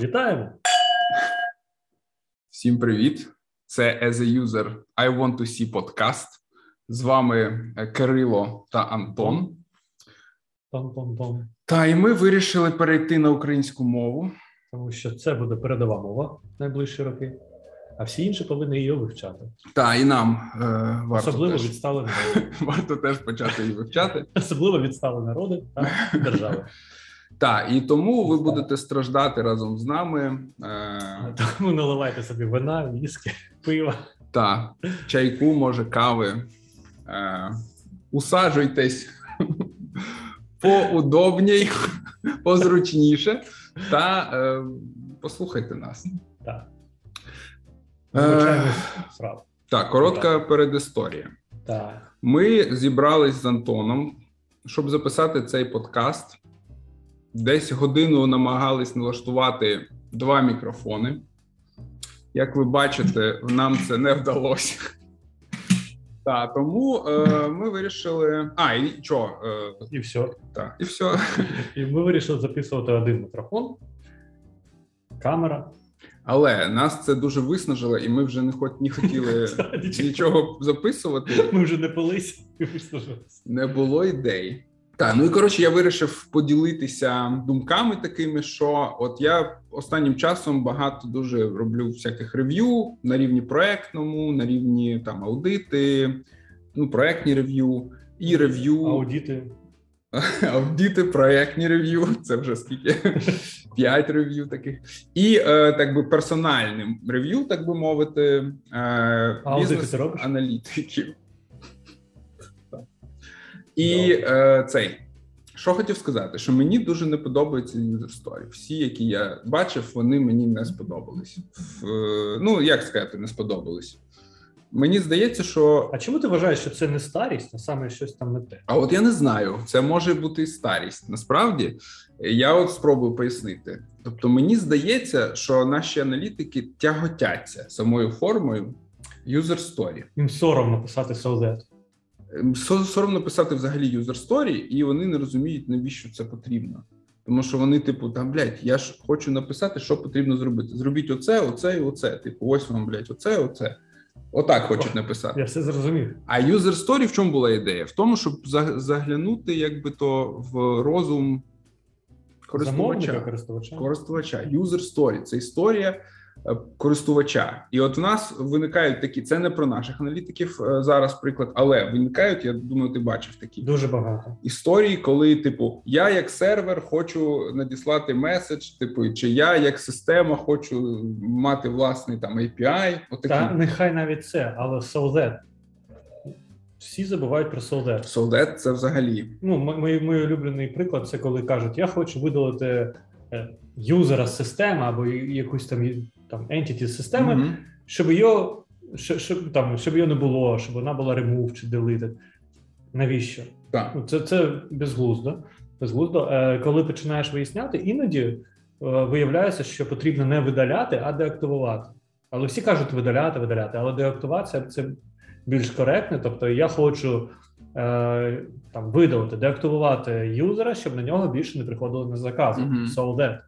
Вітаємо! Всім привіт! Це As a User I Want to See podcast. З вами е, Кирило та Антон. Пам-пам-пам. Та і ми вирішили перейти на українську мову. Тому що це буде передова мова найближчі роки, а всі інші повинні її вивчати. Та і нам е, варто, Особливо теж, відстали народи. варто теж почати її вивчати. Особливо відстали народи та держави. Та і тому ви будете страждати разом з нами. Е, Тому наливайте собі вина, віскі, пива. та чайку, може, кави. Е, усаджуйтесь поудобній, позручніше та е, послухайте нас. Так. Е. Так, коротка передісторія. Так. Ми зібрались з Антоном, щоб записати цей подкаст. Десь годину намагались налаштувати два мікрофони. Як ви бачите, нам це не вдалося. Так, тому е, ми вирішили. А, і що? Е, І все. так, і все. І ми вирішили записувати один мікрофон, камера. Але нас це дуже виснажило, і ми вже не хот, не хотіли нічого записувати. Ми вже не пились і вислужилися. Не було ідей. Так, ну і коротше, я вирішив поділитися думками такими, що от я останнім часом багато дуже роблю всяких рев'ю на рівні проектному, на рівні там аудити, ну проектні рев'ю і рев'ю Аудіти. аудити, проектні рев'ю. Це вже скільки п'ять рев'ю таких, і е, так би персональним рев'ю, так би мовити, е, бізнес аналітиків. І е, цей. Що хотів сказати, що мені дуже не подобаються story. Всі, які я бачив, вони мені не сподобались. В, е, ну як сказати, не сподобались. Мені здається, що А чому ти вважаєш, що це не старість, а саме щось там не те? а от я не знаю, це може бути і старість. Насправді, я от спробую пояснити. Тобто, мені здається, що наші аналітики тяготяться самою формою story. Їм соромно писати солдат. Ем, со- Соромно писати взагалі user story, і вони не розуміють, навіщо це потрібно. Тому що вони, типу, там, блядь, я ж хочу написати, що потрібно зробити. Зробіть оце, оце і оце. Типу, ось вам, блядь, оце, оце. Отак хочуть написати. Я все зрозумів. А user story в чому була ідея? В тому, щоб за- заглянути, якби то в розум Замовника користувача. користувача. Користувача. User story – це історія користувача. І от в нас виникають такі. Це не про наших аналітиків е, зараз, приклад, але виникають. Я думаю, ти бачив такі Дуже багато. історії, коли, типу, я як сервер хочу надіслати меседж, типу, чи я як система хочу мати власний там API. Отакі. Та нехай навіть це, але солдат. Всі забувають про солдат. Soldat – це взагалі Ну, мій, мій улюблений приклад це коли кажуть: я хочу видалити е, юзера з системи або якусь там там entity системи, Мгм. щоб його щоб, там щоб його не було, щоб вона була remove чи deleted. Навіщо? Так. Ну, Це, це безглуздо. безглуздо. Е, коли починаєш виясняти, іноді е, виявляється, що потрібно не видаляти, а деактивувати. Але всі кажуть видаляти, видаляти, але деактивація це більш коректне. Тобто я хочу е, там видалити, деактивувати юзера, щоб на нього більше не приходило на закази. Мгм. So that.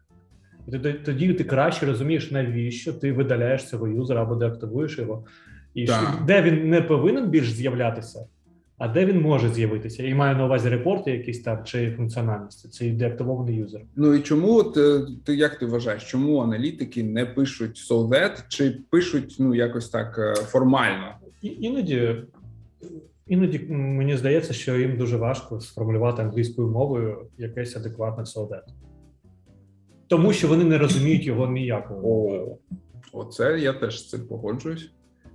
І тоді, тоді ти краще розумієш, навіщо ти видаляєш цього юзера або деактивуєш його, і що, де він не повинен більш з'являтися, а де він може з'явитися. І маю на увазі репорти, якісь там чи функціональності. Це деактивований юзер. Ну і чому от, е, ти як ти вважаєш, чому аналітики не пишуть Soldat, чи пишуть ну якось так е, формально? І, іноді, іноді мені здається, що їм дуже важко сформулювати англійською мовою якесь адекватне солдат. Тому що вони не розуміють його ніякого. О, оце я теж з цим погоджуюсь.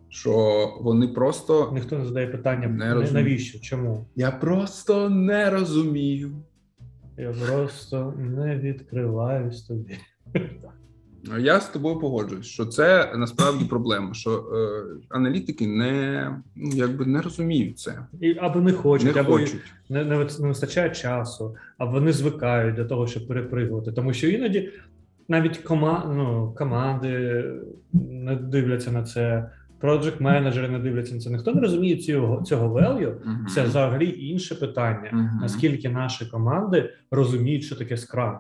Що вони просто Ніхто не задає питання, Не «На- розумію. навіщо, чому? я просто не розумію. Я просто не відкриваюсь тобі. Я з тобою погоджуюсь, що це насправді проблема, що е, аналітики не ну якби не розуміють це, І або не хочуть, не або хочуть. не, не, не вистачає часу, або вони звикають до того, щоб перепригувати. Тому що іноді навіть кома, ну, команди не дивляться на це, project менеджери не дивляться на це. Ніхто не розуміє цього, цього value. Це взагалі інше питання. Наскільки наші команди розуміють, що таке скрам?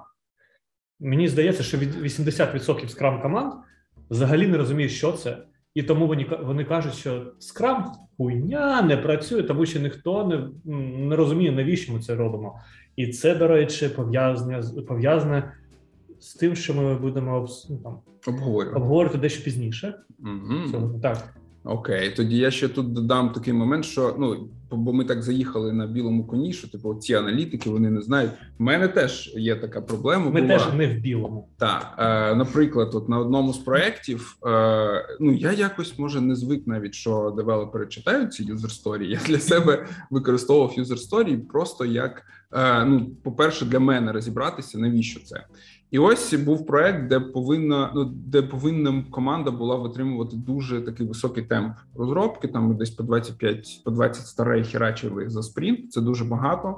Мені здається, що від 80% скрам команд взагалі не розуміють, що це. І тому вони вони кажуть, що скрам хуйня не працює, тому що ніхто не не розуміє, навіщо ми це робимо. І це, до речі, пов'язане пов'язане з тим, що ми будемо ну, там, обговорювати дещо пізніше. Угу. Цього, так. Окей, тоді я ще тут додам такий момент, що ну бо ми так заїхали на білому коні, що типу ці аналітики вони не знають. У мене теж є така проблема. Ми була. теж не в білому. Так, е, наприклад, от на одному з проєктів, е, ну я якось може не звик навіть, що девелопери читають ці user story. Я для себе використовував user story просто як е, ну, по перше, для мене розібратися, навіщо це. І ось був проект, де повинна ну де повинна команда була витримувати дуже такий високий темп розробки. Там десь по 25, по 20 сторей херачили за спринт. Це дуже багато.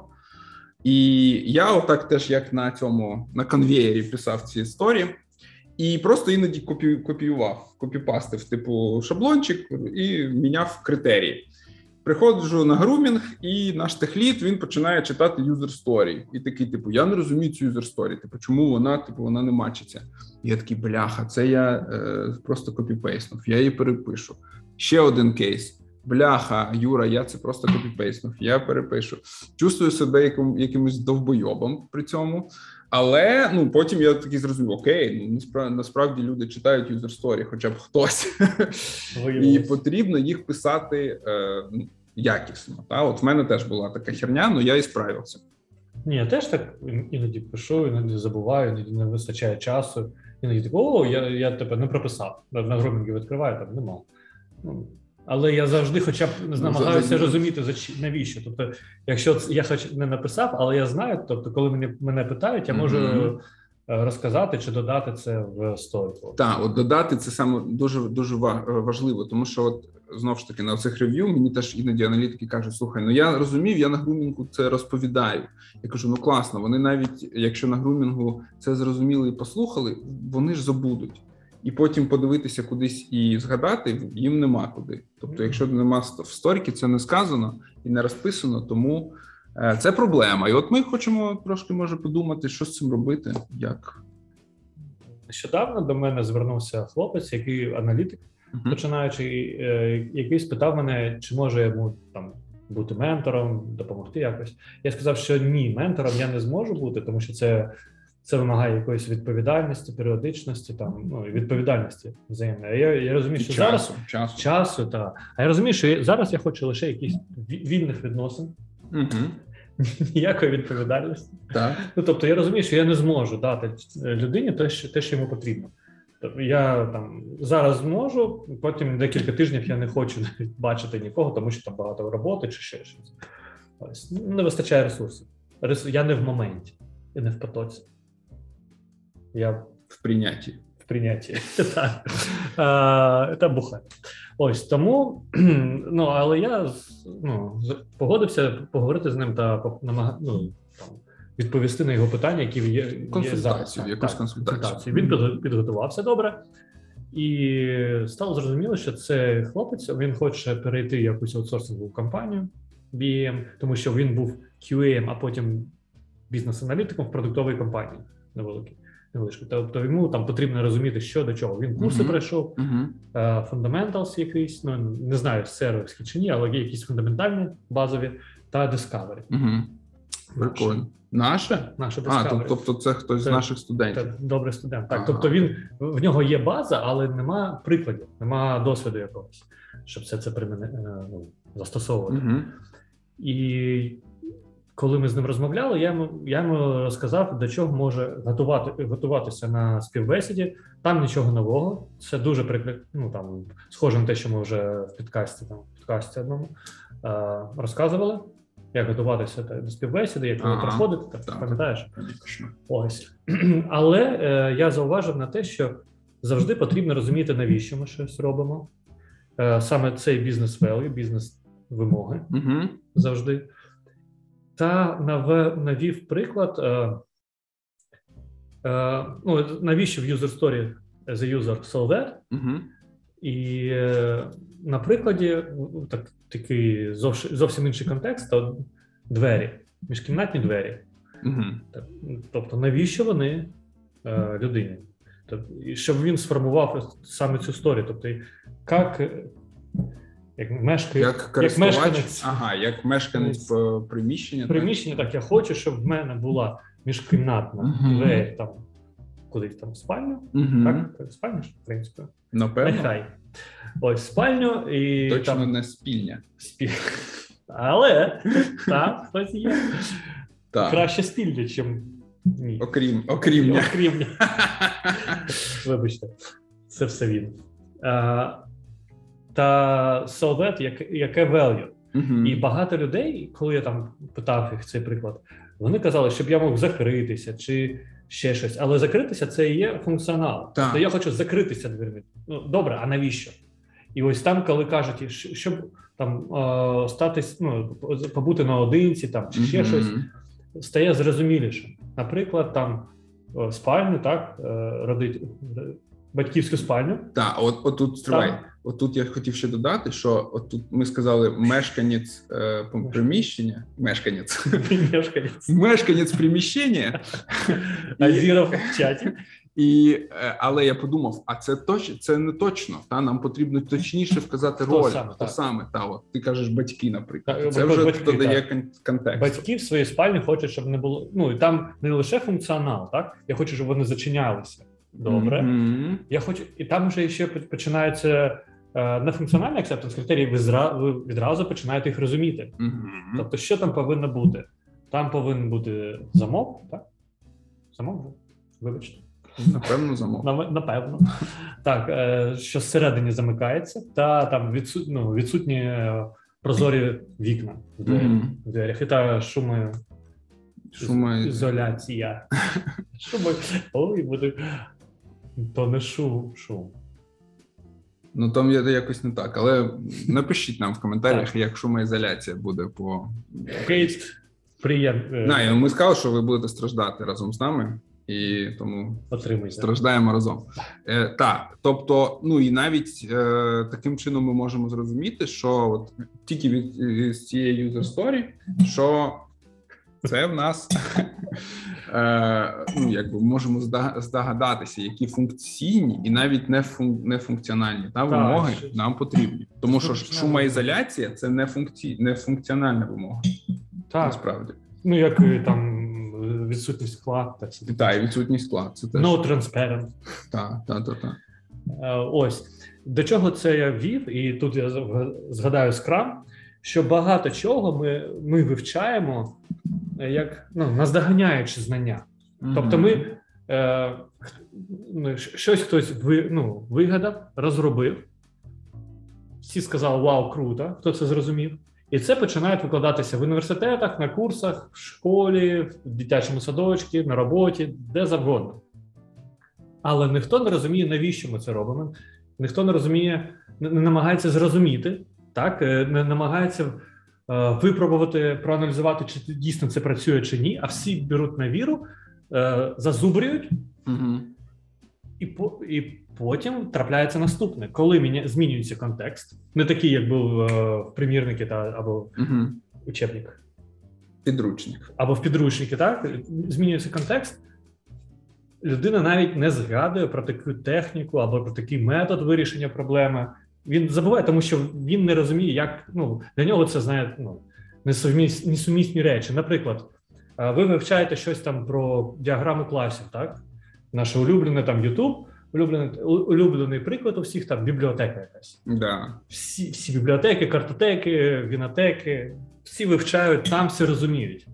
І я, отак, теж як на цьому на конвеєрі писав ці історії, і просто іноді копі, копіював, копіпастив, типу шаблончик і міняв критерії. Приходжу на грумінг, і наш техліт він починає читати юзер сторі. І такий, типу, я не розумію цю юзер сторі. Типу, чому вона, типу, вона не мачиться? Я такий, бляха, це я е, просто копіпейснув, я її перепишу. Ще один кейс. Бляха, Юра, я це просто копіпейснув, я перепишу. Чувствую себе яким, якимось довбойобом при цьому. Але ну потім я такий зрозумів: окей, ну насправді, насправді люди читають юзер сторі, хоча б хтось, і потрібно їх писати е, ну, якісно. Та от в мене теж була така херня, але я і справився. Ні, я теж так іноді пишу, іноді забуваю, іноді не вистачає часу. Іноді так, о, я я тебе не прописав. На грумінгі відкриваю, там нема. Ну, але я завжди, хоча б ну, намагаюся розуміти, навіщо. Тобто, якщо я хоч не написав, але я знаю, тобто, коли мене мене питають, я можу mm-hmm. розказати чи додати це в сторіку. Так, от додати це саме дуже дуже важливо, тому що от знову ж таки на цих рев'ю мені теж іноді аналітики кажуть: слухай, ну я розумів, я на грумінгу це розповідаю. Я кажу: ну класно, вони навіть якщо на грумінгу це зрозуміли і послухали, вони ж забудуть і потім подивитися кудись і згадати їм нема куди. Тобто, якщо нема в сторіки, це не сказано і не розписано, тому е, це проблема. І от ми хочемо трошки може подумати, що з цим робити. Як нещодавно до мене звернувся хлопець, який аналітик, uh-huh. починаючи, е, який спитав мене, чи може йому там. Бути ментором, допомогти якось. Я сказав, що ні, ментором я не зможу бути, тому що це це вимагає якоїсь відповідальності, періодичності, там ну відповідальності взаємної. Я я розумію, що часу, зараз часу, часу та а я розумію, що зараз я хочу лише якісь вільних відносин. Угу. Ніякої відповідальності. Так. Ну тобто я розумію, що я не зможу дати людині те, що те, що йому потрібно. Тобто я там зараз зможу, потім декілька тижнів я не хочу бачити нікого, тому що там багато роботи чи ще щось. Ось не вистачає ресурсів. Я не в моменті і не в потоці. Я в прийнятті. В прийнятті. Так. Та бухає. Ось тому, ну але я ну, погодився поговорити з ним та ну, там, відповісти на його питання, які є, є зараз. Якусь консультацію. консультацію. Він підготувався добре. І стало зрозуміло, що це хлопець, він хоче перейти якусь аутсорсингову компанію BM, тому що він був QA, а потім бізнес-аналітиком в продуктовій компанії невеликій невеличку. Тобто йому там потрібно розуміти, що до чого. Він курси uh-huh. пройшов, uh-huh. Fundamentals якийсь, ну не знаю, сервіські чи ні, але є якісь фундаментальні базові та Discovery. Uh-huh. Прикольно. Наше? Наше Discovery. А, тобто це хтось це, з наших студентів. Це добрий студент. Так, ага. тобто він в нього є база, але нема прикладів, нема досвіду якогось, щоб все це приміни, е, ну, застосовувати. Угу. І коли ми з ним розмовляли, я йому я йому розказав, до чого може готувати готуватися на співбесіді. Там нічого нового. Це дуже прикр... ну, там схоже на те, що ми вже в підкасті там в підкасті одному е, розказували. Як готуватися до співбесіди, як ага, проходити, так, так пам'ятаєш? Ось. Але е, я зауважив на те, що завжди потрібно розуміти, навіщо ми щось робимо. Е, Саме цей бізнес value, бізнес вимоги угу. завжди та навів приклад. Е, е, ну, навіщо в user story the user saw that? uh І е, на прикладі так, такий зовсім, інший контекст, то двері, міжкімнатні двері. Так, тобто, навіщо вони е, людині. Тобто, щоб він сформував саме цю сторію. Тобто, як, е, як мешкає Як користувач, мешканець. ага, як мешканець е, приміщення. так? приміщення, так я хочу, щоб в мене була міжкімнатна Мгм. двері там кудись там спальню. Мгм. Так, спальня ж, в принципі. Напевно, Нехай. Ось спальню і точно там не спільня. спіль. Але так, хтось є. Так. Краще спільня, ніж ні. Окрім, окрім. Окрім. Вибачте, це все він. А, та so як, яке value. Мгм. І багато людей, коли я там питав їх цей приклад, вони казали, щоб я мог закритися чи ще щось. Але закритися це і є функціонал. Тобто я хочу закритися дверми. Ну добре, а навіщо? І ось там, коли кажуть, щоб там е, статись, ну побути наодинці, там чи ще Мгм. щось, стає зрозуміліше. Наприклад, там е, спальню, так, е, родити батьківську спальню. Так, от, от тут стривай. Там- От тут я хотів ще додати, що от тут ми сказали мешканець е, приміщення, мешканець, Мешканець. мешканець приміщення, Азіров в чаті. і, е, але я подумав: а це точ, це не точно. Та нам потрібно точніше вказати Хто роль. саме, Хто так. саме та от ти кажеш батьки, наприклад. Так, це вже батьки, додає так. контекст. Батьки в своїй спальні хочуть, щоб не було. Ну і там не лише функціонал, так? Я хочу, щоб вони зачинялися. Добре. Мгм. Я хочу, і там вже ще починається е, нефункціональний акцептанс критерії. Ви зра ви відразу починаєте їх розуміти. Мгм. Тобто, що там повинно бути? Там повинен бути замок, так? Замок, вибачте. Напевно, замов. Напевно. Так, е, що всередині замикається, та там відсут, ну, відсутні е, прозорі вікна в дверях. І та шуми Шума- ізоляція. Шуми. Ой, буде. То не шум, шум. Ну там є якось не так, але напишіть нам в коментарях, як шумоізоляція буде по Кейт приємно. Знаю, ми сказали, що ви будете страждати разом з нами, і тому Отримуйте. страждаємо разом. Е, так, тобто, ну і навіть е, таким чином ми можемо зрозуміти, що от тільки від з цієї user story, що це в нас е, ну, якби можемо здогадатися, які функційні і навіть не фун, не функціональні та вимоги нам потрібні, тому що шумоізоляція це не функцій, не функціональна вимога. Так. Насправді. Ну, як там відсутність скла, так все Та, відсутність скла. Це теж No transparent. так, так, так, так. Е, Ось до чого це я вів, і тут я зг- згадаю скрам, що багато чого ми, ми вивчаємо е, як ну, наздоганяючи знання. Тобто, ми е, ну, щось хтось ви, ну, вигадав, розробив. Всі сказали Вау, круто! Хто це зрозумів? І це починає викладатися в університетах, на курсах, в школі, в дитячому садочку, на роботі, де завгодно. Але ніхто не розуміє, навіщо ми це робимо. Ніхто не розуміє, не, намагається зрозуміти, так, е, не намагається е, випробувати, проаналізувати, чи дійсно це працює чи ні, а всі беруть на віру, е, зазубрюють, Угу. і, по, і потім трапляється наступне, коли міня, змінюється контекст, не такий, як був е, в примірники та або Угу. учебник, Підручник. або в підручники, так змінюється контекст. Людина навіть не згадує про таку техніку або про такий метод вирішення проблеми. Він забуває, тому що він не розуміє, як ну для нього це знає ну, несумісні, несумісні речі. Наприклад, ви вивчаєте щось там про діаграму класів, так? Наше улюблене там YouTube, улюблений, улюблений приклад у всіх там бібліотека якась. Да. Всі, всі бібліотеки, картотеки, вінотеки, всі вивчають, там все розуміють.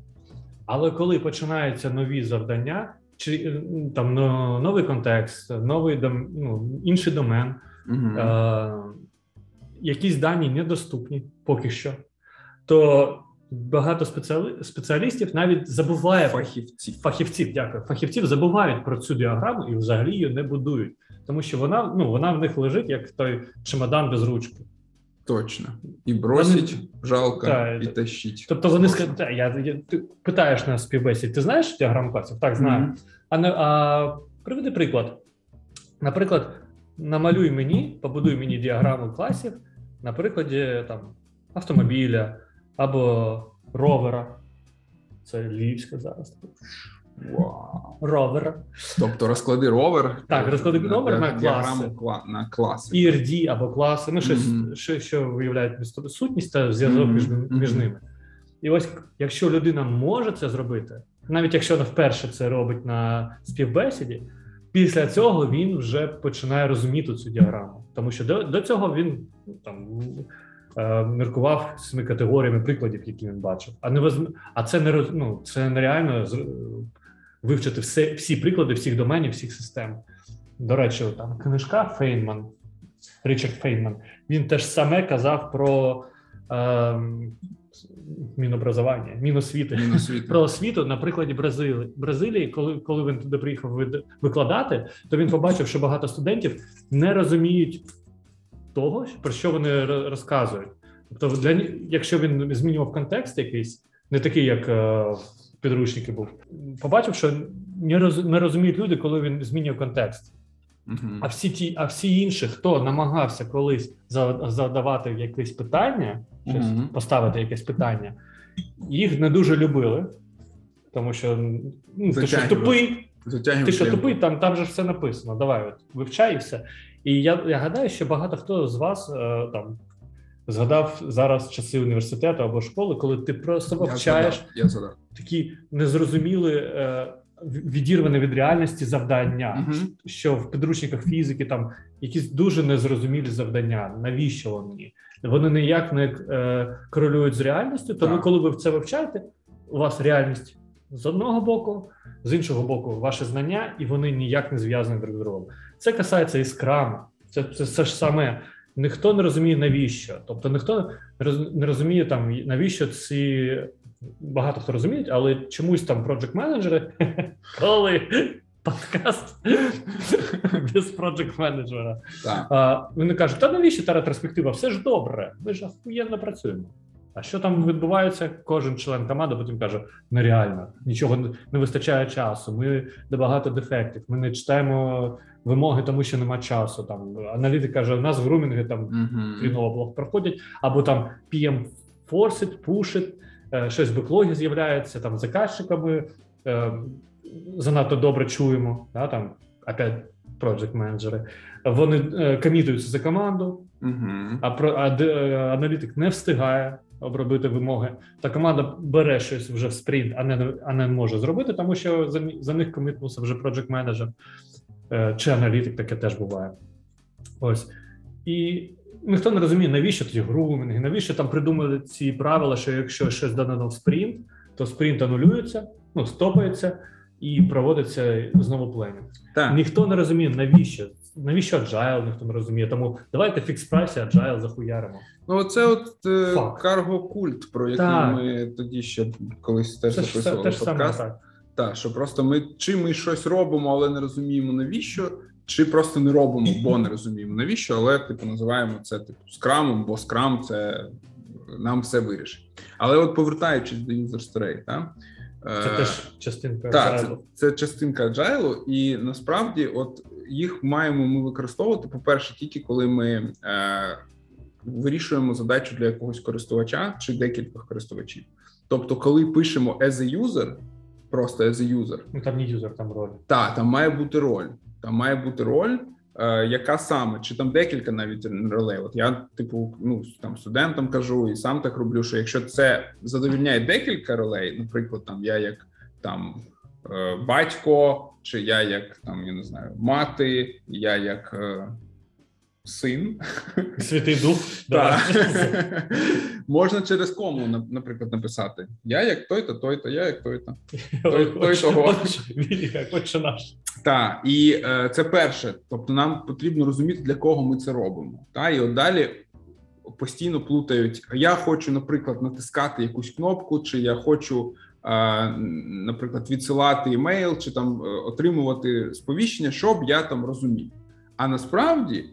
Але коли починаються нові завдання, чи там новий контекст, новий дом, ну, інший домен, Угу. е, якісь дані недоступні поки що, то багато спеціали- спеціалістів навіть забуває Фахівці. фахівців, дякую. Фахівців забувають про цю діаграму і взагалі її не будують, тому що вона ну вона в них лежить як той чемодан без ручки. Точно. І бросить, Вони- жалко, Так, і тащить. Тобто вони скажуть, я, я ти питаєш на співбесіді, ти знаєш діаграму класів? Так, знаю. Мгм. А а приведи приклад. Наприклад, намалюй мені, побудуй мені діаграму класів на прикладі там автомобіля або ровера. Це львівська зараз. Вау. ровер, Тобто розклади ровер. Так, розклади ровер на діаграму класи. кла- на класи. ERD або класи, ну щось, Мгм. що, що виявляють сутність та зв'язок між, між ними. І ось якщо людина може це зробити, навіть якщо вона вперше це робить на співбесіді, після цього він вже починає розуміти цю діаграму. Тому що до, до цього він ну, там е, міркував цими категоріями прикладів, які він бачив. А не возьм- а це не ну, це нереально з- вивчити все, всі приклади всіх доменів, всіх систем. До речі, там книжка Фейнман, Річард Фейнман, він теж саме казав про е, мінобразування, міносвіти. Міносвіти. Про освіту на прикладі Бразилії. Бразилії, коли, коли він туди приїхав викладати, то він побачив, що багато студентів не розуміють того, про що вони ро- розказують. Тобто, для якщо він змінював контекст якийсь, не такий, як е, підручники був, побачив, що не розуміють люди, коли він змінює контекст. Мгм. А всі ті, а всі інші, хто намагався колись задавати якесь питання, щось, Мгм. поставити якесь питання, їх не дуже любили, тому що ну, ти що тупий, Затягуємо ти що тупий, там, там же все написано. Давай, от, вивчай і все. І я, я гадаю, що багато хто з вас е, там згадав зараз часи університету або школи, коли ти просто Я вивчаєш згадав, Я згадав. такі незрозуміли. Е, Відірвані від реальності завдання, Мгм. що в підручниках фізики там якісь дуже незрозумілі завдання. Навіщо вони? Вони ніяк не е, корелюють з реальністю. Тому, Так. коли ви це вивчаєте, у вас реальність з одного боку, з іншого боку, ваші знання, і вони ніяк не зв'язані друг з другом. Це касається і скрама. Це, це все ж саме. Ніхто не розуміє навіщо. Тобто ніхто не розуміє там навіщо ці багато хто розуміє, але чомусь там project менеджери коли подкаст без project менеджера. Вони кажуть, та навіщо та ретроспектива? Все ж добре, ми ж охуєнно працюємо. А що там відбувається? Кожен член команди потім каже: нереально, нічого не- вистачає часу. Ми багато дефектів. Ми не читаємо вимоги, тому що нема часу. Там аналітик каже, у нас в грумінги там хріново блог проходять, або там PM форсить, пушить, щось в беклогі з'являється там заказчиками. е, Занадто добре чуємо. Да, там опять project менеджери. Вони е, комітуються за команду, Мгм. а про а, е, аналітик не встигає обробити вимоги. Та команда бере щось вже в спринт, а не а не може зробити, тому що за, за них комітнувся вже project менеджер е, чи аналітик, таке теж буває. Ось і ніхто не розуміє, навіщо ці грумінги, навіщо там придумали ці правила, що якщо щось дано в спринт, то спринт анулюється, ну стопається і проводиться знову пленінг. Так. Ніхто не розуміє, навіщо. Навіщо agile, ніхто не розуміє. Тому давайте фікс прайсі agile захуяримо. Ну, це от е, карго-культ, про який Так. ми тоді ще колись теж Це записували те ж саме так. Так, що просто ми чи ми щось робимо, але не розуміємо навіщо, чи просто не робимо, бо не розуміємо навіщо, але типу називаємо це типу скрамом, бо скрам це нам все вирішить. Але от повертаючись до user так? Це е, теж частинка так, це, це частинка agile, і насправді, от їх маємо ми використовувати, по-перше, тільки коли ми е, вирішуємо задачу для якогось користувача чи декількох користувачів. Тобто, коли пишемо as a user, просто as a user, Ну там не юзер, там роль. так, там має бути роль. Там має бути роль, е, яка саме, чи там декілька навіть ролей. От я, типу, ну там студентам кажу і сам так роблю, що якщо це задовільняє декілька ролей, наприклад, там я як там е, батько, чи я як там, я не знаю, мати, я як е, син. Святий дух. Да. Можна через кому, на- наприклад, написати: Я як той-то, той-то, я як той-то. той, той того. отче- Він як отче наш. Так, і е, це перше. Тобто, нам потрібно розуміти, для кого ми це робимо. Та і от далі постійно плутають. Я хочу, наприклад, натискати якусь кнопку, чи я хочу, е, наприклад, відсилати імейл, чи там е, отримувати сповіщення, щоб я там розумів. А насправді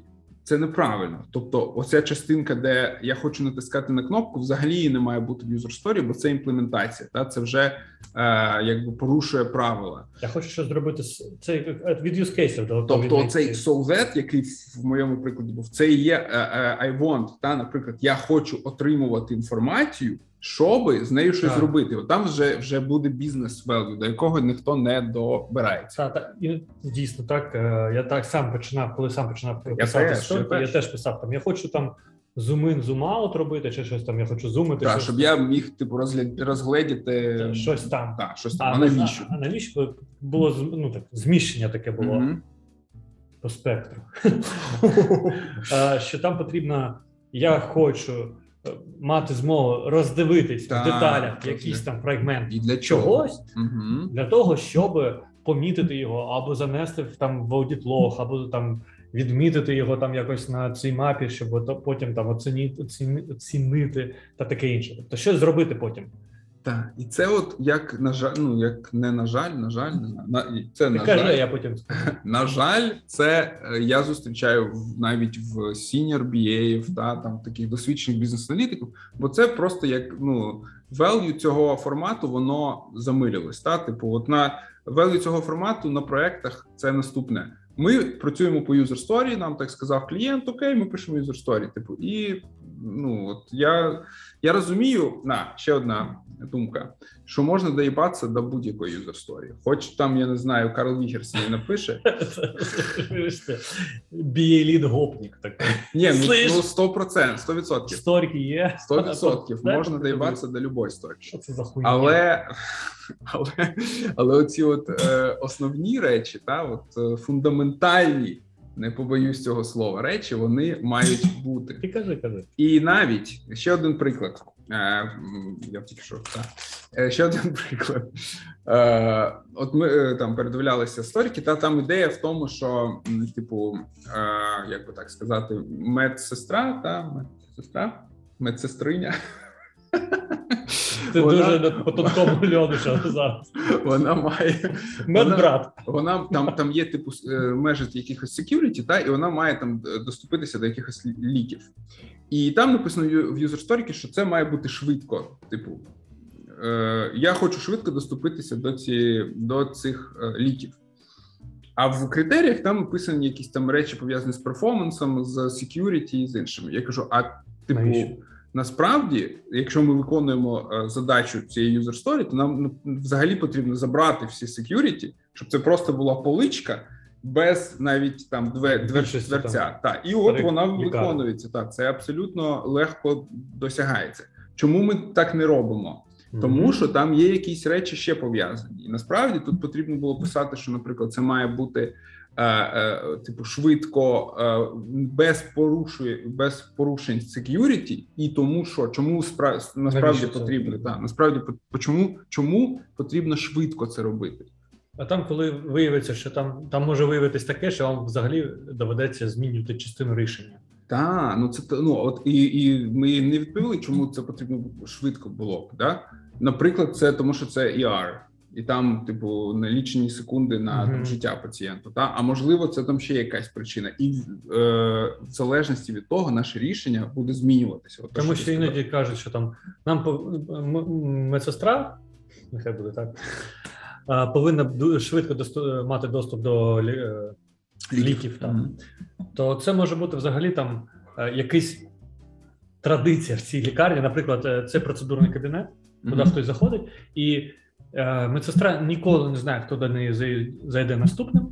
це неправильно. Тобто, оця частинка, де я хочу натискати на кнопку, взагалі її не має бути в user story, бо це імплементація. Та це вже е, якби порушує правила. Я хочу щось зробити з це як від use cases. Тобто, від- цей so that, який в моєму прикладі був, це і є е, е, I want. Та, наприклад, я хочу отримувати інформацію, щоби з нею щось Так. зробити. От там вже вже буде бізнес value, до якого ніхто не добирається. Та, та, і дійсно так. е, Я так сам починав, коли сам починав писати теж, історії, я я теж. теж писав там. Я хочу там зум-ін, зум-аут робити, чи щось там. Я хочу зумити, Так, щоб я міг типу розгля- розглядіти Та, щось там. Так, щось там. А навіщо? А, а навіщо було ну, так, зміщення таке було Мгм. по спектру? Е, Що там потрібно, я хочу мати змогу роздивитись Так, в деталях якийсь там фрагмент І для чого? чогось, Угу. для того, щоб помітити його, або занести в там в аудітлог, або там відмітити його там якось на цій мапі, щоб от потім там оцінити, оцінити та таке інше. Тобто щось зробити потім. Так, і це от як на жаль, ну як не на жаль, на жаль, не знаю. На, це Ти на кажи, жаль. я потім. На жаль, це е, я зустрічаю в- навіть в senior BA, та там таких досвідчених бізнес-аналітиків, бо це просто як ну value цього формату воно замилювалось. Та типу, от на value цього формату на проектах це наступне. Ми працюємо по user story, Нам так сказав клієнт, окей, ми пишемо user story. Типу, і ну от я, я розумію, на ще одна думка, що можна доїбатися до будь-якої story. Хоч там я не знаю, Карл Вігерс її напише. Бієліт гопнік такий. Ні, ну, Слиш? ну 100%, 100%. Сторіки є. 100% можна доїбатися до любої сторі. Що це за хуйня? Але, але, але оці от е, основні речі, та от е, фундаментальні, не побоюсь цього слова, речі, вони мають бути. Ти кажи, кажи. І навіть ще один приклад. Е, я тільки що так. Е, ще один приклад. Е, от ми там передивлялися сторіки, та там ідея в тому, що типу, як би так сказати, медсестра, та медсестра, медсестриня. Ти Вона- дуже по тонкому льоду що зараз. Вона має Медбрат. вона там, там є типу е, межі якихось security, та і вона має там е, доступитися до якихось ліків. І там написано в ю- в що це має бути швидко. Типу, е, я хочу швидко доступитися до ці, до цих е, ліків. А в критеріях там написані якісь там речі пов'язані з перформансом, з security і з іншими. Я кажу: а типу, Навіщо? Насправді, якщо ми виконуємо е, задачу цієї user story, то нам ну, взагалі потрібно забрати всі security, щоб це просто була поличка без навіть там две, двер, Більшості дверця. Так, і от вона виконується. Так, це абсолютно легко досягається. Чому ми так не робимо? Тому що там є якісь речі ще пов'язані. І насправді тут потрібно було писати, що, наприклад, це має бути типу швидко, е, без порушує без порушень security, і тому, що чому спра... насправді Навіщо потрібно так, насправді чому, чому потрібно швидко це робити? А там, коли виявиться, що там, там може виявитись таке, що вам взагалі доведеться змінювати частину рішення. Та ну це ну от і, і ми не відповіли, чому це потрібно швидко було. Да? Наприклад, це тому, що це ER, і там, типу, налічені секунди на там, життя пацієнта. Та а можливо, це там ще якась причина, і е, в залежності від того, наше рішення буде змінюватися. От Тому що сказав. іноді кажуть, що там нам медсестра, нехай буде так, повинна швидко досту- мати доступ до е, ліків. Там. Мгм. То це може бути взагалі там е, якийсь традиція в цій лікарні. Наприклад, е, це процедурний кабінет, куди Мгм. хтось заходить, і медсестра ніколи не знає, хто до неї зайде наступним.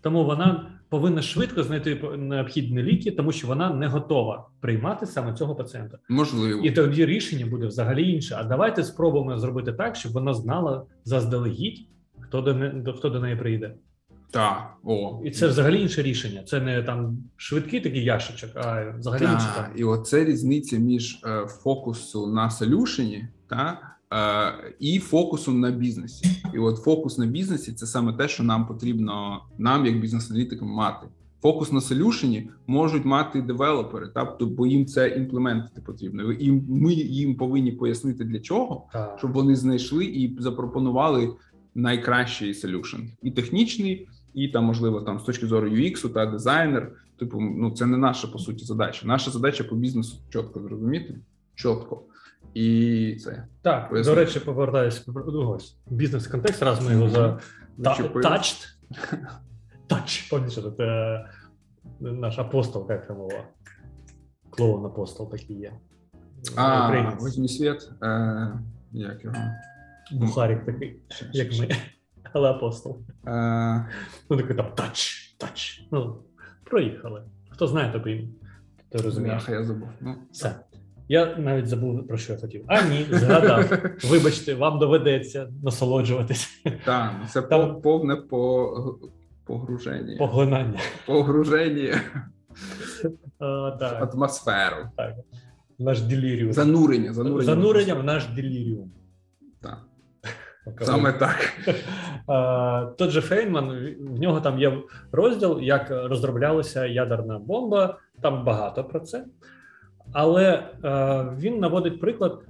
Тому вона повинна швидко знайти необхідні ліки, тому що вона не готова приймати саме цього пацієнта. Можливо. І тоді рішення буде взагалі інше. А давайте спробуємо зробити так, щоб вона знала заздалегідь, хто до не хто до неї прийде. Так, о. І це взагалі інше рішення. Це не там швидкий такий ящичок, а взагалі інше і оце різниця між е, фокусу на солюшені та е, і фокусом на бізнесі. І от фокус на бізнесі це саме те, що нам потрібно нам, як бізнес-аналітикам, мати. Фокус на солюшені можуть мати девелопери, тобто, бо їм це імплементити потрібно. І ми їм повинні пояснити для чого, Так. щоб вони знайшли і запропонували найкращий солюшн. І технічний, і там, можливо, там з точки зору UX та дизайнер. Типу, ну це не наша по суті задача. Наша задача по бізнесу чітко зрозуміти, чітко. І це Так, Поясни. до речі, повертаюся до ось бізнес-контекст, раз ми його за та, Зачепили. touched. Пам'ятаєш, це наш апостол, як це мова? Клоун апостол такий є. А, возьмі світ. Е, як його? Бухарік такий, як ми, але апостол. Е, Ну такий там тач, тач. Ну, проїхали. Хто знає, то він то розуміє. бляха, я забув. Ну, Все. Я навіть забув про що я хотів. А ні, згадав. Вибачте, вам доведеться насолоджуватись так, це Там- повне по, погруження. поглинання. Погруження так, атмосферу. так. Наш деліріум. Занурення, занурення. Занурення в наш деліріум. Так, саме так. Тот же Фейнман, в нього там є розділ, як розроблялася ядерна бомба. Там багато про це. Але е, він наводить приклад,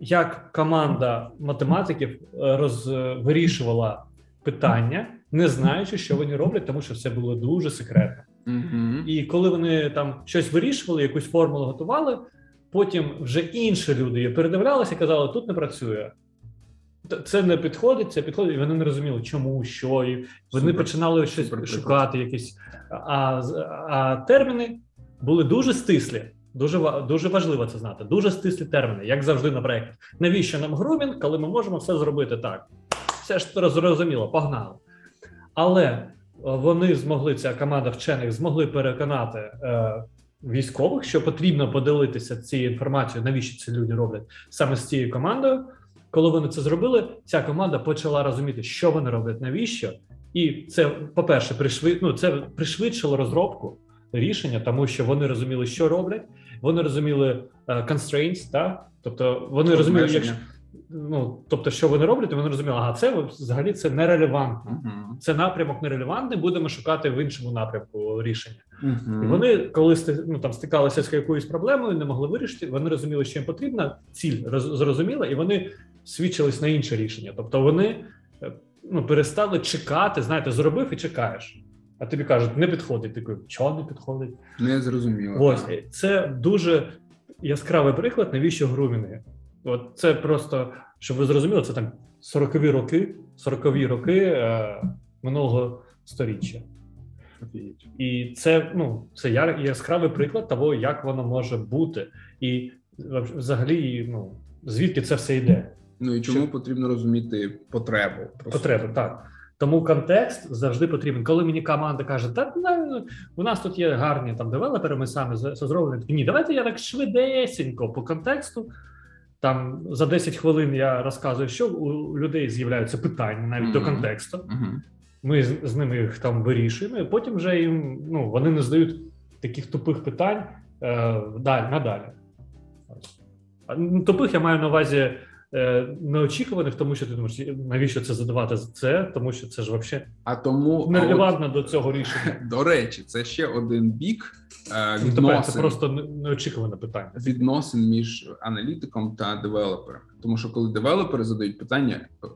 як команда математиків е, роз, вирішувала питання, не знаючи, що вони роблять, тому що все було дуже секретно. Угу. І коли вони там щось вирішували, якусь формулу готували, потім вже інші люди її передивлялися і казали, тут не працює. Це не підходить, це підходить, і вони не розуміли, чому, що, і вони Супер. починали щось Супер шукати, якісь. А, а терміни були дуже стислі. Дуже дуже важливо це знати. Дуже стислі терміни, як завжди на проєкті. Навіщо нам грумінг, коли ми можемо все зробити так? Все ж зрозуміло, погнали. Але е, вони змогли, ця команда вчених змогли переконати е, військових, що потрібно поділитися цією інформацією, навіщо ці люди роблять саме з цією командою. Коли вони це зробили, ця команда почала розуміти, що вони роблять, навіщо, і це, по-перше, пришвид... ну, це пришвидшило розробку рішення, тому що вони розуміли, що роблять, вони розуміли е, constraints, та? тобто вони розуміли, якщо ну тобто, що вони роблять, вони розуміли, ага, це взагалі це нерелевантно. Угу. Це напрямок нерелевантний, будемо шукати в іншому напрямку рішення. Угу. І вони, коли ну, там стикалися з якоюсь проблемою, не могли вирішити. Вони розуміли, що їм потрібна ціль, роз- зрозуміла, і вони свідчились на інше рішення. Тобто вони е, ну, перестали чекати. Знаєте, зробив і чекаєш. А тобі кажуть, не підходить. Ти такий, чого не підходить? Не зрозуміло. Ось так. це дуже яскравий приклад, навіщо грумінги. От це просто, щоб ви зрозуміли, це там 40-ві роки, 40-ві роки е, минулого сторіччя. І це ну це яскравий приклад того, як воно може бути, і взагалі, ну звідки це все йде. Ну і чому Що- потрібно розуміти потребу? по Потреби, суті. так. Тому контекст завжди потрібен. Коли мені команда каже, та ну, у нас тут є гарні там девелопери, ми самі це зробили. Ні, давайте я так швидесенько по контексту. Там за 10 хвилин я розказую, що у людей з'являються питання навіть до Мгм. контексту. Мгм. Ми з, з ними їх там вирішуємо, і потім вже їм ну вони не задають таких тупих питань е, далі надалі. Ну, Тупих я маю на увазі неочікуваних, тому що ти думаєш, навіщо це задавати це, тому що це ж взагалі А тому от, нерелевантно до цього рішення. до речі, це ще один бік е, Ну, тепер це просто неочікуване питання. відносин між аналітиком та девелопером. Тому що коли девелопери задають питання, е,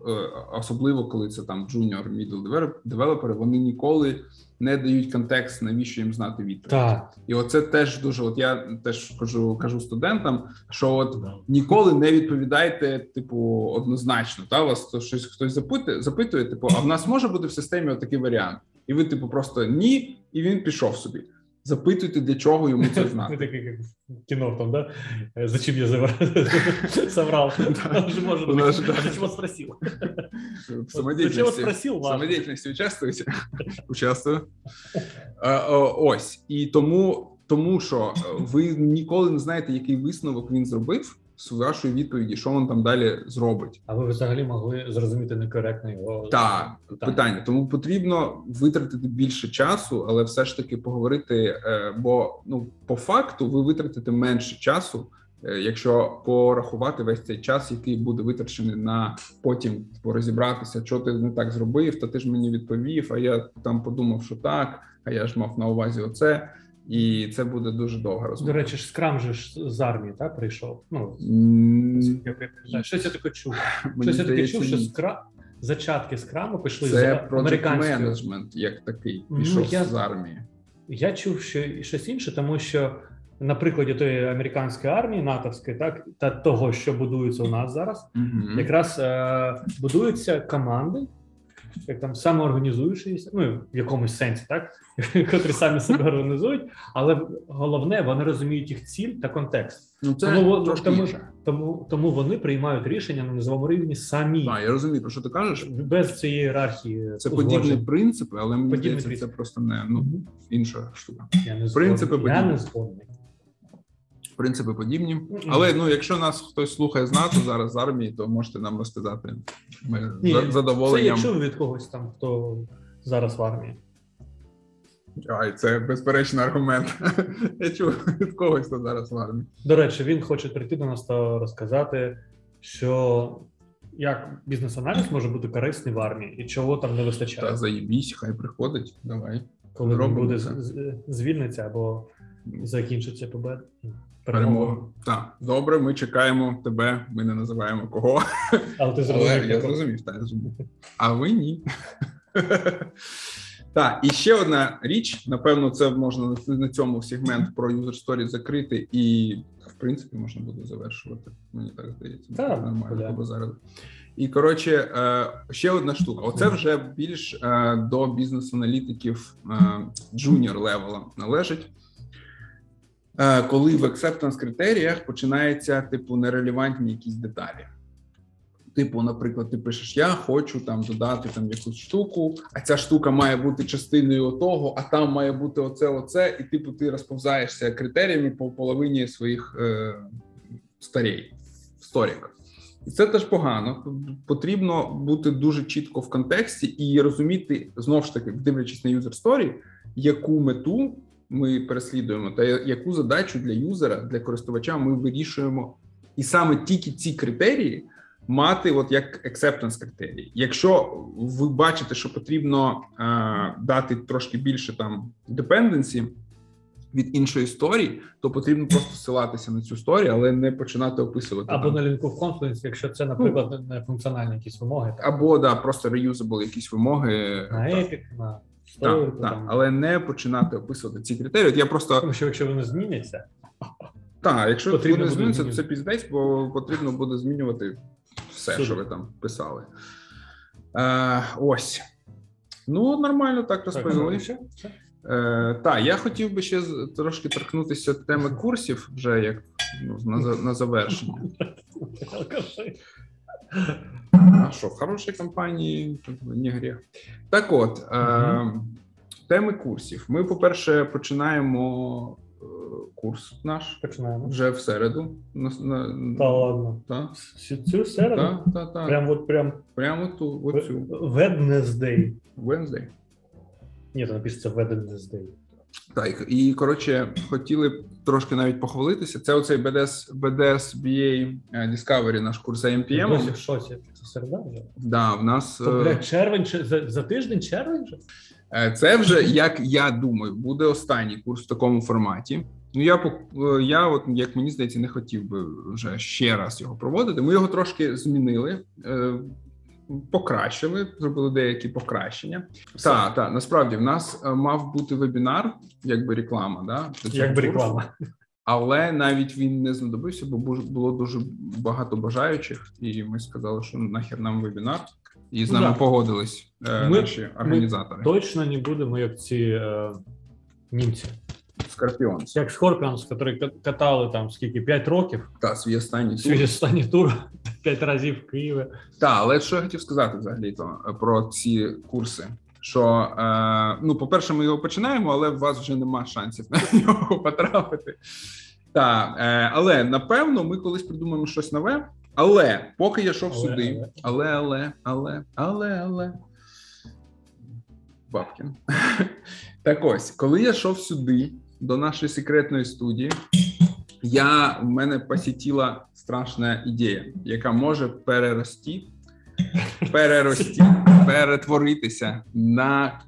особливо коли це там junior, middle девелопери, вони ніколи не дають контекст, навіщо їм знати відповідь. Так, І оце теж дуже. От я теж кажу, кажу студентам, що от да. ніколи не відповідайте, типу, однозначно. Та вас то щось хтось запитує, запитує, типу, а в нас може бути в системі отакий варіант, і ви, типу, просто ні, і він пішов собі. Запитуйте, для чого йому це Не знати. такий, як в кіно там, да? За Зачем я забрав? соврав? Он же может быть. Зачем он спросил? В самодеятельности, спросил? участвуєте? Участвую. Е, Ось. І тому, тому що е, ви ніколи не знаєте, який висновок він зробив з вашої відповіді, що він там далі зробить. А ви взагалі могли зрозуміти некоректно його Так, питання. питання. Тому потрібно витратити більше часу, але все ж таки поговорити. е, Бо ну по факту ви витратите менше часу, е, якщо порахувати весь цей час, який буде витрачений на потім типу, розібратися, що ти не так зробив, та ти ж мені відповів. А я там подумав, що так, а я ж мав на увазі оце. І це буде дуже довга До речі, ж скрам же ж з армії так, прийшов. Ну, щось я таке чув. Щось я таке чув, що ні. скра... зачатки скраму пішли це з project американської. менеджмент як такий Ну, пішов я- з армії. Я чув ще щось інше, тому що на прикладі тої американської армії, натовської, так та того, що будується у нас зараз, Мгм. якраз е, будуються команди, як там самоорганізуючися, ну в якомусь сенсі, так котрі самі себе організують, але головне, вони розуміють їх ціль та контекст. Ну це Тому, трошки тому, інше. тому, тому вони приймають рішення на низовому рівні самі Так, я розумію, про що ти кажеш. без цієї ієрархії. Це узгоджень. подібні принципи, але мені здається, це просто не ну інша штука. Я не принципи. Я не згодний. Принципи подібні. Але ну, якщо нас хтось слухає з НАТО зараз з армії, то можете нам розказати. Ми Ні, за Це я чув від когось там, хто зараз в армії. Ай, це безперечний аргумент. Я чув від когось, хто зараз в армії. До речі, він хоче прийти до нас та розказати, що як бізнес-аналіз може бути корисний в армії і чого там не вистачає, Та заїбісь, хай приходить. Давай. коли він буде це. звільниться або закінчиться побед. Перемога. Так, добре, ми чекаємо тебе. Ми не називаємо кого. Але ти Але зрозумів, я зрозумів, так, я зрозумів. А ви ні. Так, і ще одна річ. Напевно, це можна на- цьому сегмент про user story закрити, і в принципі можна буде завершувати. Мені так здається. Так, нормально да. побазарили. І коротше, е, ще одна штука. Оце вже більш е, до бізнес-аналітиків junior level-а належить. Е, Коли в acceptance критеріях починається типу нерелевантні якісь деталі. Типу, наприклад, ти пишеш: Я хочу там додати там якусь штуку, а ця штука має бути частиною того, а там має бути оце, оце, і типу ти розповзаєшся критеріями по половині своїх е, user сторік. І це теж погано. Потрібно бути дуже чітко в контексті і розуміти знову ж таки, дивлячись на user story, яку мету ми переслідуємо, та яку задачу для юзера, для користувача ми вирішуємо, і саме тільки ці критерії мати, от як acceptance критерії. Якщо ви бачите, що потрібно е, дати трошки більше там dependency від іншої історії, то потрібно просто ссилатися на цю історію, але не починати описувати або там. на лінку в Confluence, якщо це, наприклад, не функціональні якісь вимоги, там, або да, просто reusable якісь вимоги. на Так, Epic, на так, так, але не починати описувати ці критерії. От я просто тому що якщо вони зміняться, Так, якщо Потрібно вони буде то це піздець, бо потрібно буде змінювати все, Всюди. що ви там писали. Е, ось. Ну, нормально так так, розповіли. все, все. Е, так, я хотів би ще трошки торкнутися теми курсів, вже як ну, на, на завершення. А що, хороші компанії, не гріх. Так от, е, теми курсів. Ми, по-перше, починаємо е, курс наш Починаємо. вже в середу. На, на, Та ладно. та, Цю- середу? та, та, та. Прям от прям Прямо ту, оцю. Wednesday. Wednesday. Ні, там пишеться Wednesday. Так, і коротше, хотіли б трошки навіть похвалитися. Це оцей BDS, BDS BA е, Discovery, наш курс за Я досі в шоці. Це середа вже? Да, в нас То, е, блядь, червень, че- за, за тиждень червень вже? е, це вже, як я думаю, буде останній курс в такому форматі. Ну, я е, я, от як мені здається, не хотів би вже ще раз його проводити. Ми його трошки змінили, покращили, зробили деякі покращення. Так, так, насправді в нас е, мав бути вебінар, якби реклама, да, до цього Як би курсу. реклама. Але навіть він не знадобився, бо було дуже багато бажаючих, і ми сказали, що нахер нам вебінар, і з Ну, нами да. погодились е, Ми- наші організатори. Точно не будемо, як ці е, німці. Scorpions. Як Scorpions, які ка- катали там скільки, 5 років, Та свій останній свій тур. останній тур 5 разів в Києві. Так, але що я хотів сказати взагалі то е, про ці курси. Що е, ну, по-перше, ми його починаємо, але у вас вже нема шансів на нього потрапити. Так, е, але напевно, ми колись придумаємо щось нове. Але поки я йшов Але, сюди, але, але, але, але, але. Бабкін. Так ось, коли я йшов сюди, до нашої секретної студії, я в мене посітіла страшна ідея, яка може перерости, перерости, перетворитися на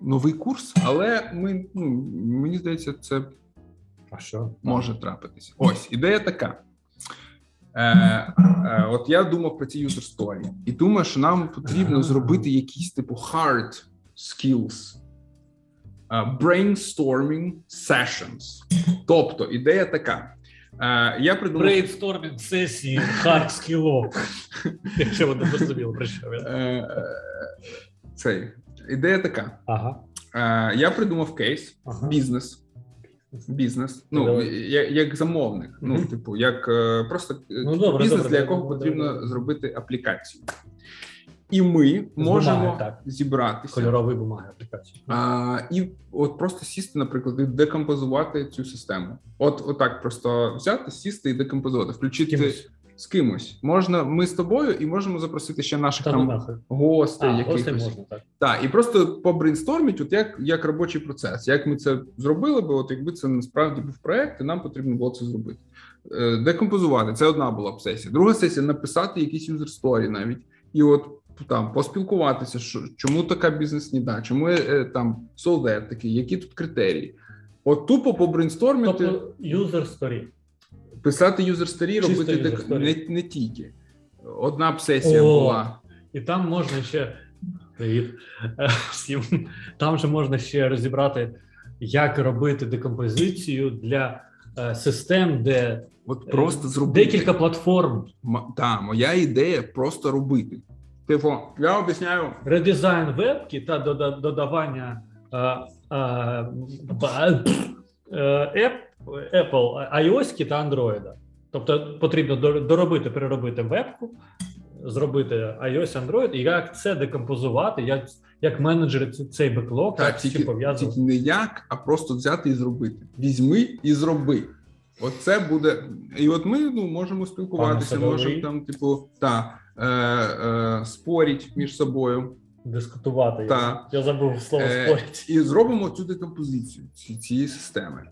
новий курс, але ми, ну, мені здається, це А що? може трапитися. Ось ідея така. Е, е, от я думав про ці user story, і думаю, що нам потрібно зробити якісь типу hard skills, brainstorming sessions. Тобто, ідея така. Е, я придумав Brainstorming сесії hard skill-о. Якщо ви не зрозуміли, про що він. Е, цей ідея така: Ага. Е, я придумав кейс, Ага. бізнес. Бізнес, ну як, як замовник, ну типу, як е, просто е, Ну, добре, бізнес, добре, для якого добре, потрібно зробити аплікацію, і ми можемо бумаги, так. зібратися Кольорові бумаги а, і от просто сісти, наприклад, і декомпозувати цю систему. От, отак просто взяти, сісти і декомпозувати, включити Кимось. з кимось. Можна ми з тобою, і можемо запросити ще наших Та там гостей, А, якихось. гостей можна, так. Так, і просто побрейнсторміть, от як, як робочий процес, як ми це зробили би, от якби це насправді був проект, і нам потрібно було це зробити. Е, Декомпозувати це одна була б сесія. Друга сесія написати якісь юзер сторі навіть, і от там поспілкуватися, що чому така бізнес-ніда, чому е, там солдат такий, які тут критерії. От тупо побрейнстормити, Тобто user story. писати юзер сторі, робити дек... не, не тільки. Одна б сесія О, була. І там можна ще привіт е, всім. Там же можна ще розібрати, як робити декомпозицію для е, систем, де От е, просто зробити. декілька платформ. М- та, моя ідея просто робити. Типу, я об'ясняю, редизайн вебки та дода- додавання е, Apple iOS та Android. Тобто потрібно доробити, переробити вебку, зробити iOS, Android, і як це декомпозувати, як, як менеджери цей беклог, так, як тільки, тільки не як, а просто взяти і зробити. Візьми і зроби. От це буде. І от ми ну, можемо спілкуватися, можемо там, типу, та, е, е, споріть між собою. Дискутувати. Так. Я забув слово Е, спорять. І зробимо цю декомпозицію цієї системи.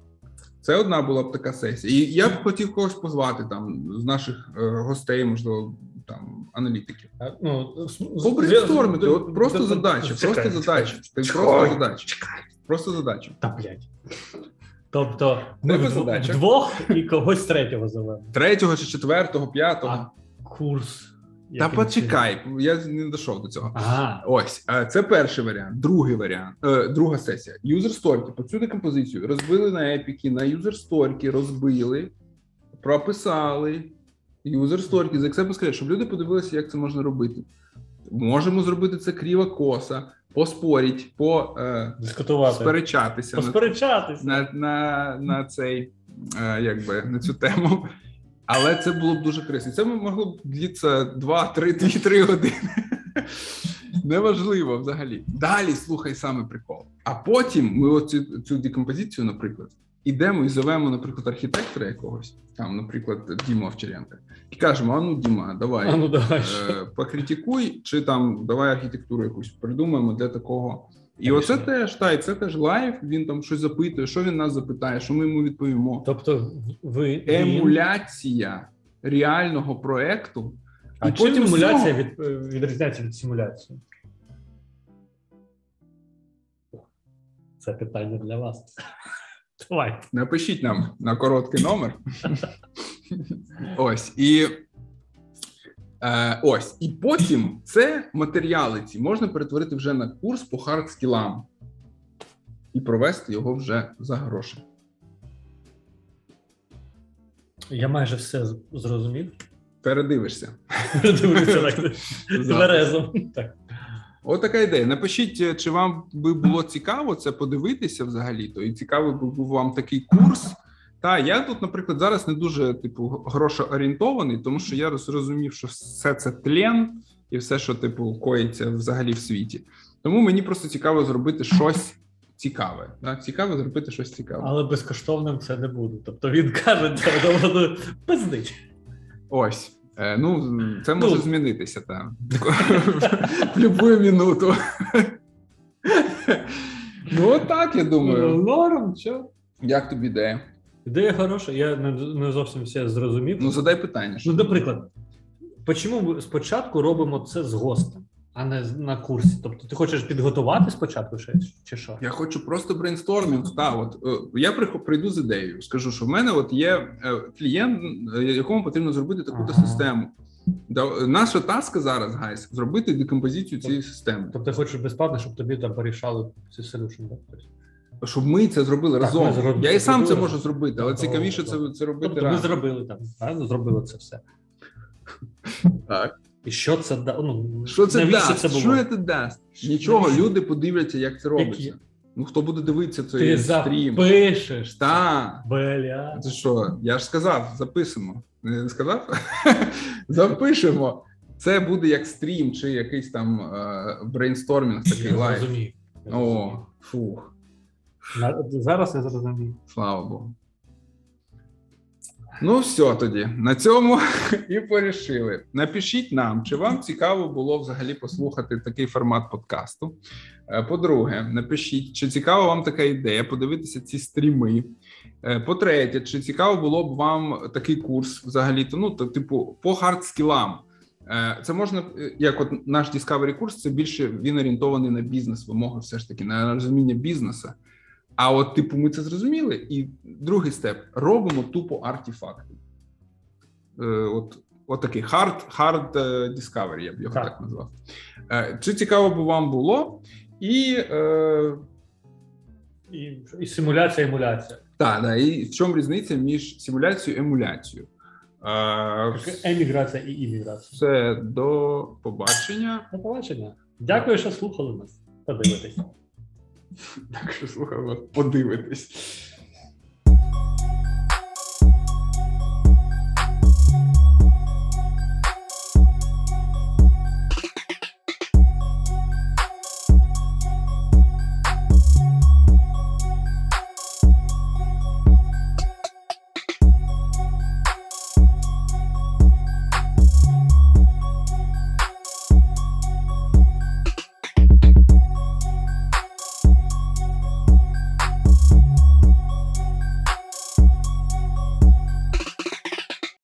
Це одна була б така сесія. І я б хотів когось позвати там з наших е, гостей, можливо, там аналітиків. Ну, с- з- Побрейнстормити, от просто задача, чекай, просто чекай. задача. Ти просто задача. Просто задача. Та блядь. Тобто, ми задача. вдвох і когось третього зовемо. Третього чи четвертого, п'ятого. А курс. Та почекай, я не дійшов до цього. Ага. Ось е, це перший варіант. Другий варіант, е, друга сесія. User Story. Типу цю декомпозицію розбили на епіки, на User Story розбили, прописали Story, за Excel скрізь, щоб люди подивилися, як це можна робити. Можемо зробити це кріва коса, поспоріть, по е, Дискутувати. сперечатися на, на, на, на цей якби на цю тему. Але це було б дуже корисно. Це могло б длитися 2, 3, 2, 3 години. Неважливо взагалі. Далі слухай саме прикол. А потім ми оцю цю декомпозицію, наприклад, ідемо і зовемо, наприклад, архітектора якогось, там, наприклад, Діму Овчаренка, і кажемо: а ну, Діма, давай. А ну давай. Е, покритикуй, чи там давай архітектуру якусь придумаємо для такого. І оце теж та, і це теж лайв. Він там щось запитує, що він нас запитає, що ми йому відповімо. Тобто, ви Емуляція реального проекту, А і чим потім емуляція знову- від, відрізняється від симуляції? Це питання для вас. Давай. Напишіть нам на короткий номер. ось і. Е, ось, і потім це матеріали ці можна перетворити вже на курс по хардскілам і провести його вже за гроші. Я майже все зрозумів. Передивишся. Дивлюся так тверезо. Так. Така ідея. Напишіть, чи вам би було цікаво це подивитися взагалі, то і цікавий би був вам такий курс. Та я тут, наприклад, зараз не дуже типу грошоорієнтований, тому що я зрозумів, що все це тлен і все, що типу коїться взагалі в світі. Тому мені просто цікаво зробити щось цікаве. Да? Цікаво зробити щось цікаве. Але безкоштовним це не буде. Тобто він каже, це воно пиздить. Ось. Е, Ну, це може Ну. змінитися там в будь-яку минуту. Ну, от так, я думаю. Норм, що? Як тобі ідея? Ідея хороша, я не, не зовсім все зрозумів. Ну, задай питання. Ну, наприклад, чому ми спочатку робимо це з гостем, а не на курсі? Тобто, ти хочеш підготувати спочатку ще, чи що? Я хочу просто брейнстормінг. Та, от, е, я прийду з ідеєю. Скажу, що в мене от є е, клієнт, е, якому потрібно зробити таку-то Ага. систему. Наша таска зараз, guys, зробити декомпозицію цієї системи. Тобто ти хочеш безплатно, щоб тобі там порішали ці solution, да? Тобто, Щоб ми це зробили Так, разом. зробили, я і сам це можу зробити, але цікавіше це, це робити тобто ми зробили там, правильно? Зробили це все. Так. І що це да? Ну, Що це дасть? це було? Що це дасть? Нічого, Навіщо? люди подивляться, як це робиться. Які? Ну хто буде дивитися цей Ти стрім? запишеш. Та, Бля. це що? Я ж сказав, записано. Не сказав? Запишемо. Це буде як стрім чи якийсь там е, брейнстормінг, такий лайв. О, фух, Зараз я зрозумів. слава Богу. Ну, все тоді. На цьому і порішили. Напишіть нам, чи вам цікаво було взагалі послухати такий формат подкасту. Е, По-друге, напишіть, чи цікава вам така ідея подивитися ці стріми. Е, По-третє, чи цікаво було б вам такий курс взагалі-то, ну, то, типу, по хардскілам. Е, Це можна, як от наш Discovery курс, це більше він орієнтований на бізнес вимоги, все ж таки, на розуміння бізнесу. А от, типу, ми це зрозуміли. І другий степ робимо тупо артефакти. Е, От, от такий hard, hard е, discovery, я б його так, Так. назвав. Е, Чи цікаво б вам було? І е, І, і симуляція, емуляція. так, да, і в чому різниця між симуляцією і емуляцією? Е, Еміграція і імміграція. Все, до побачення. До побачення. Дякую, що слухали нас. Подивитись. Так що слухай, подивитись.